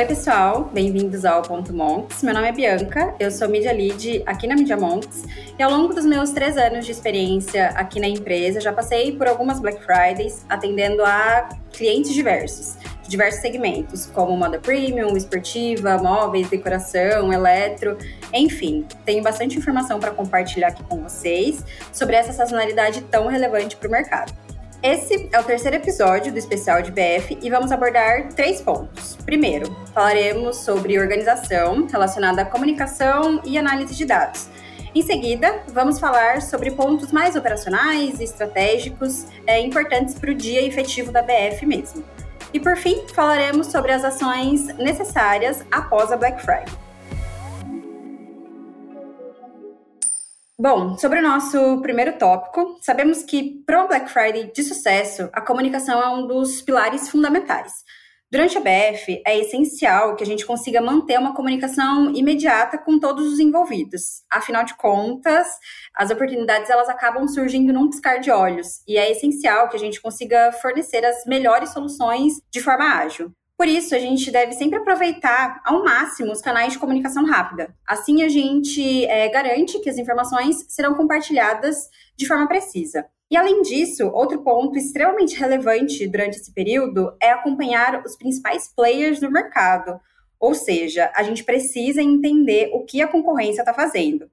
Oi, pessoal, bem-vindos ao Ponto Monks. Meu nome é Bianca, eu sou Media Lead aqui na Media Monks e ao longo dos meus três anos de experiência aqui na empresa, já passei por algumas Black Fridays atendendo a clientes diversos, de diversos segmentos, como moda premium, esportiva, móveis, decoração, eletro, enfim. Tenho bastante informação para compartilhar aqui com vocês sobre essa sazonalidade tão relevante para o mercado. Esse é o terceiro episódio do especial de BF e vamos abordar três pontos. Primeiro, falaremos sobre organização relacionada à comunicação e análise de dados. Em seguida, vamos falar sobre pontos mais operacionais e estratégicos é, importantes para o dia efetivo da BF mesmo. E por fim, falaremos sobre as ações necessárias após a Black Friday. Bom, sobre o nosso primeiro tópico, sabemos que para o Black Friday de sucesso, a comunicação é um dos pilares fundamentais. Durante a BF, é essencial que a gente consiga manter uma comunicação imediata com todos os envolvidos. Afinal de contas, as oportunidades elas acabam surgindo num piscar de olhos e é essencial que a gente consiga fornecer as melhores soluções de forma ágil. Por isso, a gente deve sempre aproveitar ao máximo os canais de comunicação rápida. Assim, a gente é, garante que as informações serão compartilhadas de forma precisa. E além disso, outro ponto extremamente relevante durante esse período é acompanhar os principais players do mercado. Ou seja, a gente precisa entender o que a concorrência está fazendo.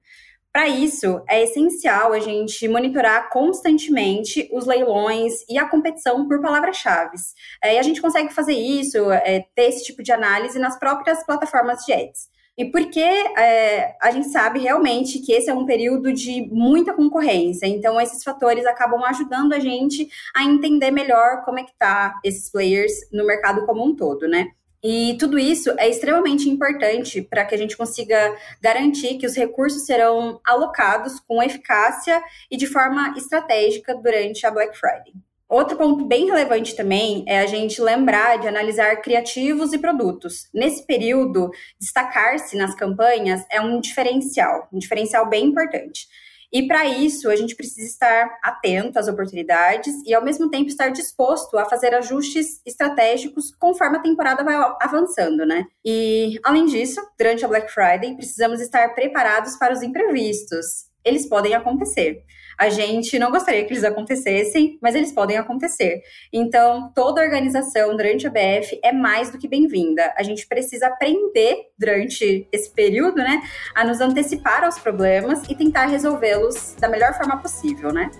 Para isso, é essencial a gente monitorar constantemente os leilões e a competição por palavras-chave. É, e a gente consegue fazer isso, é, ter esse tipo de análise nas próprias plataformas de ads. E porque é, a gente sabe realmente que esse é um período de muita concorrência, então esses fatores acabam ajudando a gente a entender melhor como é que tá esses players no mercado como um todo, né? E tudo isso é extremamente importante para que a gente consiga garantir que os recursos serão alocados com eficácia e de forma estratégica durante a Black Friday. Outro ponto bem relevante também é a gente lembrar de analisar criativos e produtos. Nesse período, destacar-se nas campanhas é um diferencial, um diferencial bem importante. E para isso, a gente precisa estar atento às oportunidades e, ao mesmo tempo, estar disposto a fazer ajustes estratégicos conforme a temporada vai avançando, né? E, além disso, durante a Black Friday, precisamos estar preparados para os imprevistos. Eles podem acontecer. A gente não gostaria que eles acontecessem, mas eles podem acontecer. Então, toda organização durante a BF é mais do que bem-vinda. A gente precisa aprender durante esse período, né, a nos antecipar aos problemas e tentar resolvê-los da melhor forma possível, né?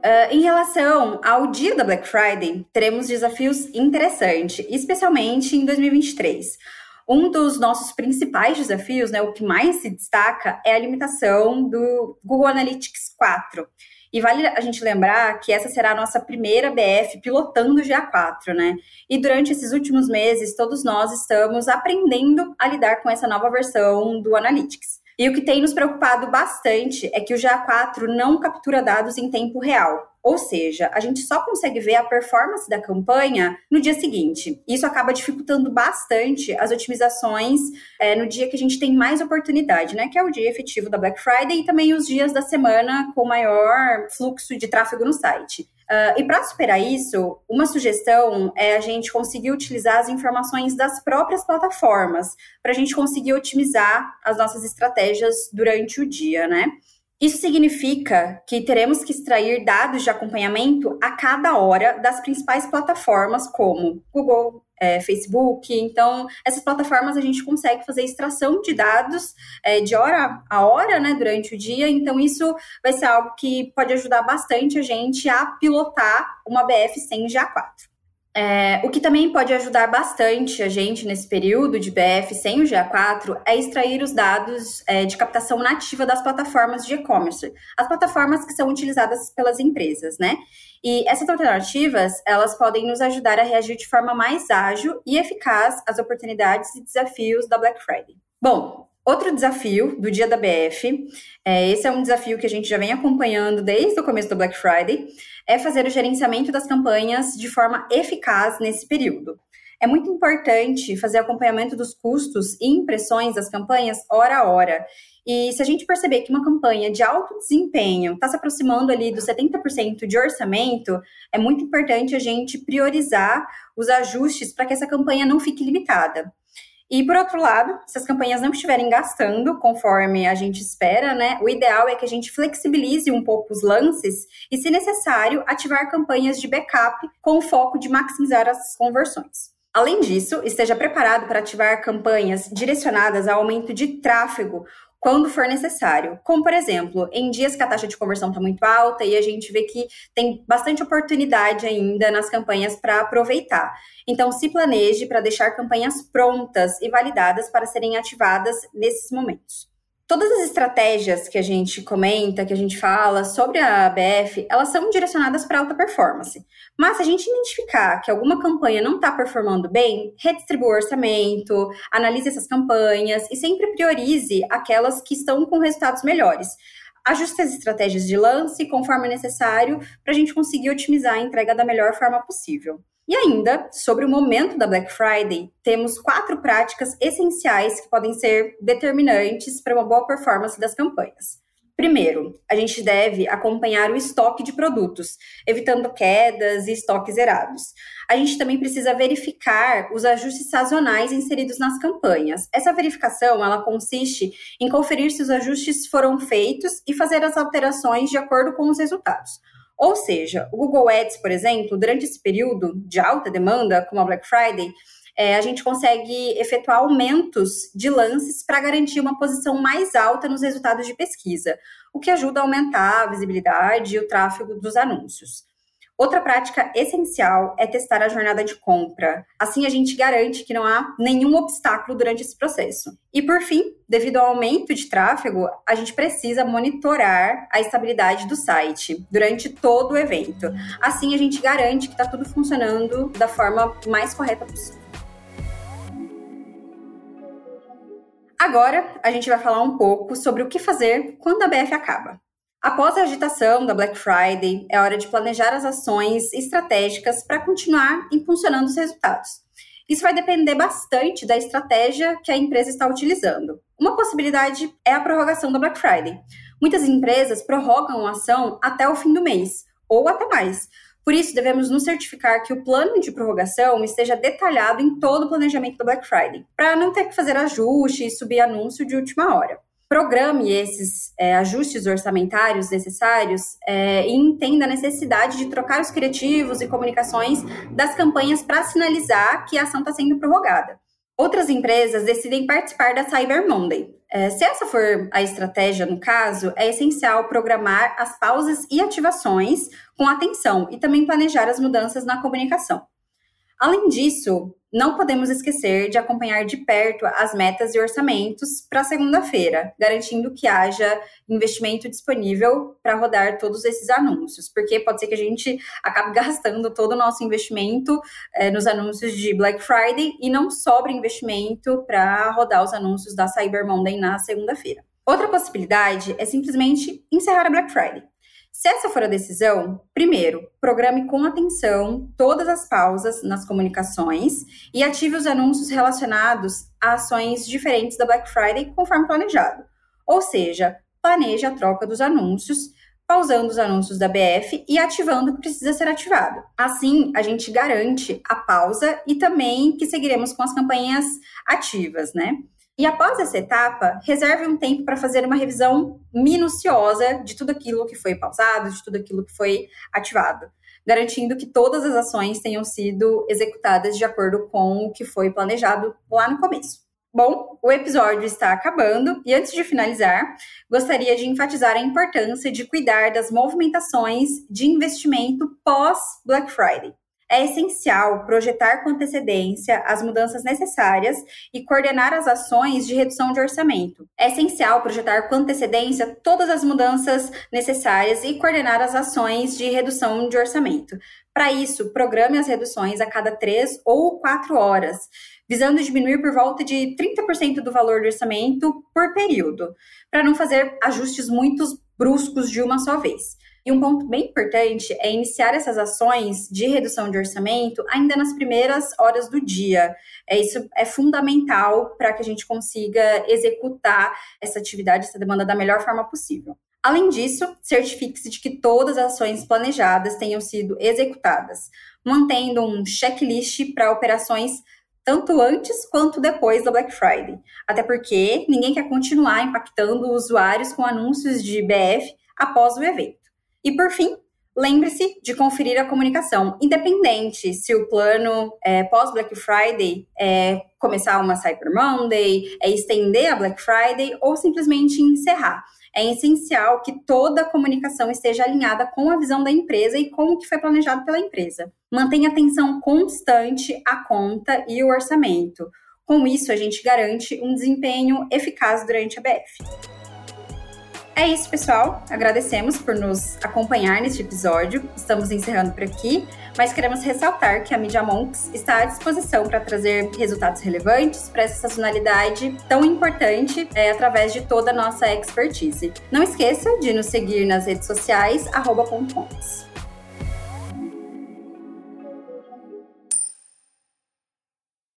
Uh, em relação ao dia da Black Friday, teremos desafios interessantes, especialmente em 2023. Um dos nossos principais desafios, né, o que mais se destaca, é a limitação do Google Analytics 4. E vale a gente lembrar que essa será a nossa primeira BF pilotando o GA4, né? E durante esses últimos meses, todos nós estamos aprendendo a lidar com essa nova versão do Analytics. E o que tem nos preocupado bastante é que o GA4 não captura dados em tempo real. Ou seja, a gente só consegue ver a performance da campanha no dia seguinte. Isso acaba dificultando bastante as otimizações é, no dia que a gente tem mais oportunidade, né? Que é o dia efetivo da Black Friday e também os dias da semana com maior fluxo de tráfego no site. Uh, e para superar isso, uma sugestão é a gente conseguir utilizar as informações das próprias plataformas para a gente conseguir otimizar as nossas estratégias durante o dia, né? Isso significa que teremos que extrair dados de acompanhamento a cada hora das principais plataformas, como Google, é, Facebook. Então, essas plataformas a gente consegue fazer extração de dados é, de hora a hora, né, durante o dia. Então, isso vai ser algo que pode ajudar bastante a gente a pilotar uma BF sem GA4. É, o que também pode ajudar bastante a gente nesse período de BF sem o GA4 é extrair os dados é, de captação nativa das plataformas de e-commerce, as plataformas que são utilizadas pelas empresas, né? E essas alternativas, elas podem nos ajudar a reagir de forma mais ágil e eficaz às oportunidades e desafios da Black Friday. Bom, Outro desafio do dia da BF, é, esse é um desafio que a gente já vem acompanhando desde o começo do Black Friday, é fazer o gerenciamento das campanhas de forma eficaz nesse período. É muito importante fazer acompanhamento dos custos e impressões das campanhas hora a hora. E se a gente perceber que uma campanha de alto desempenho está se aproximando ali dos 70% de orçamento, é muito importante a gente priorizar os ajustes para que essa campanha não fique limitada. E por outro lado, se as campanhas não estiverem gastando conforme a gente espera, né, o ideal é que a gente flexibilize um pouco os lances e, se necessário, ativar campanhas de backup com o foco de maximizar as conversões. Além disso, esteja preparado para ativar campanhas direcionadas ao aumento de tráfego quando for necessário. Como, por exemplo, em dias que a taxa de conversão está muito alta e a gente vê que tem bastante oportunidade ainda nas campanhas para aproveitar. Então, se planeje para deixar campanhas prontas e validadas para serem ativadas nesses momentos. Todas as estratégias que a gente comenta, que a gente fala sobre a ABF, elas são direcionadas para alta performance. Mas se a gente identificar que alguma campanha não está performando bem, redistribua o orçamento, analise essas campanhas e sempre priorize aquelas que estão com resultados melhores. Ajuste as estratégias de lance conforme necessário para a gente conseguir otimizar a entrega da melhor forma possível. E ainda, sobre o momento da Black Friday, temos quatro práticas essenciais que podem ser determinantes para uma boa performance das campanhas. Primeiro, a gente deve acompanhar o estoque de produtos, evitando quedas e estoques zerados. A gente também precisa verificar os ajustes sazonais inseridos nas campanhas. Essa verificação, ela consiste em conferir se os ajustes foram feitos e fazer as alterações de acordo com os resultados. Ou seja, o Google Ads, por exemplo, durante esse período de alta demanda, como a Black Friday, é, a gente consegue efetuar aumentos de lances para garantir uma posição mais alta nos resultados de pesquisa, o que ajuda a aumentar a visibilidade e o tráfego dos anúncios. Outra prática essencial é testar a jornada de compra. Assim, a gente garante que não há nenhum obstáculo durante esse processo. E, por fim, devido ao aumento de tráfego, a gente precisa monitorar a estabilidade do site durante todo o evento. Assim, a gente garante que está tudo funcionando da forma mais correta possível. Agora, a gente vai falar um pouco sobre o que fazer quando a BF acaba. Após a agitação da Black Friday, é hora de planejar as ações estratégicas para continuar impulsionando os resultados. Isso vai depender bastante da estratégia que a empresa está utilizando. Uma possibilidade é a prorrogação da Black Friday. Muitas empresas prorrogam a ação até o fim do mês, ou até mais. Por isso, devemos nos certificar que o plano de prorrogação esteja detalhado em todo o planejamento da Black Friday, para não ter que fazer ajuste e subir anúncio de última hora programe esses é, ajustes orçamentários necessários é, e entenda a necessidade de trocar os criativos e comunicações das campanhas para sinalizar que a ação está sendo prorrogada. Outras empresas decidem participar da Cyber Monday. É, se essa for a estratégia no caso, é essencial programar as pausas e ativações com atenção e também planejar as mudanças na comunicação. Além disso, não podemos esquecer de acompanhar de perto as metas e orçamentos para segunda-feira, garantindo que haja investimento disponível para rodar todos esses anúncios, porque pode ser que a gente acabe gastando todo o nosso investimento é, nos anúncios de Black Friday e não sobre investimento para rodar os anúncios da Cyber Monday na segunda-feira. Outra possibilidade é simplesmente encerrar a Black Friday. Se essa for a decisão, primeiro, programe com atenção todas as pausas nas comunicações e ative os anúncios relacionados a ações diferentes da Black Friday conforme planejado. Ou seja, planeje a troca dos anúncios, pausando os anúncios da BF e ativando o que precisa ser ativado. Assim, a gente garante a pausa e também que seguiremos com as campanhas ativas, né? E após essa etapa, reserve um tempo para fazer uma revisão minuciosa de tudo aquilo que foi pausado, de tudo aquilo que foi ativado, garantindo que todas as ações tenham sido executadas de acordo com o que foi planejado lá no começo. Bom, o episódio está acabando e antes de finalizar, gostaria de enfatizar a importância de cuidar das movimentações de investimento pós Black Friday é essencial projetar com antecedência as mudanças necessárias e coordenar as ações de redução de orçamento. É essencial projetar com antecedência todas as mudanças necessárias e coordenar as ações de redução de orçamento. Para isso, programe as reduções a cada três ou quatro horas, visando diminuir por volta de 30% do valor do orçamento por período, para não fazer ajustes muito bruscos de uma só vez. E um ponto bem importante é iniciar essas ações de redução de orçamento ainda nas primeiras horas do dia. É, isso é fundamental para que a gente consiga executar essa atividade, essa demanda da melhor forma possível. Além disso, certifique-se de que todas as ações planejadas tenham sido executadas, mantendo um checklist para operações tanto antes quanto depois da Black Friday. Até porque ninguém quer continuar impactando usuários com anúncios de BF após o evento. E por fim, lembre-se de conferir a comunicação, independente se o plano é, pós-Black Friday é começar uma Cyber Monday, é estender a Black Friday ou simplesmente encerrar. É essencial que toda a comunicação esteja alinhada com a visão da empresa e com o que foi planejado pela empresa. Mantenha atenção constante à conta e o orçamento. Com isso, a gente garante um desempenho eficaz durante a BF. É isso, pessoal. Agradecemos por nos acompanhar neste episódio. Estamos encerrando por aqui, mas queremos ressaltar que a Media Monks está à disposição para trazer resultados relevantes para essa sazonalidade tão importante é, através de toda a nossa expertise. Não esqueça de nos seguir nas redes sociais, arroba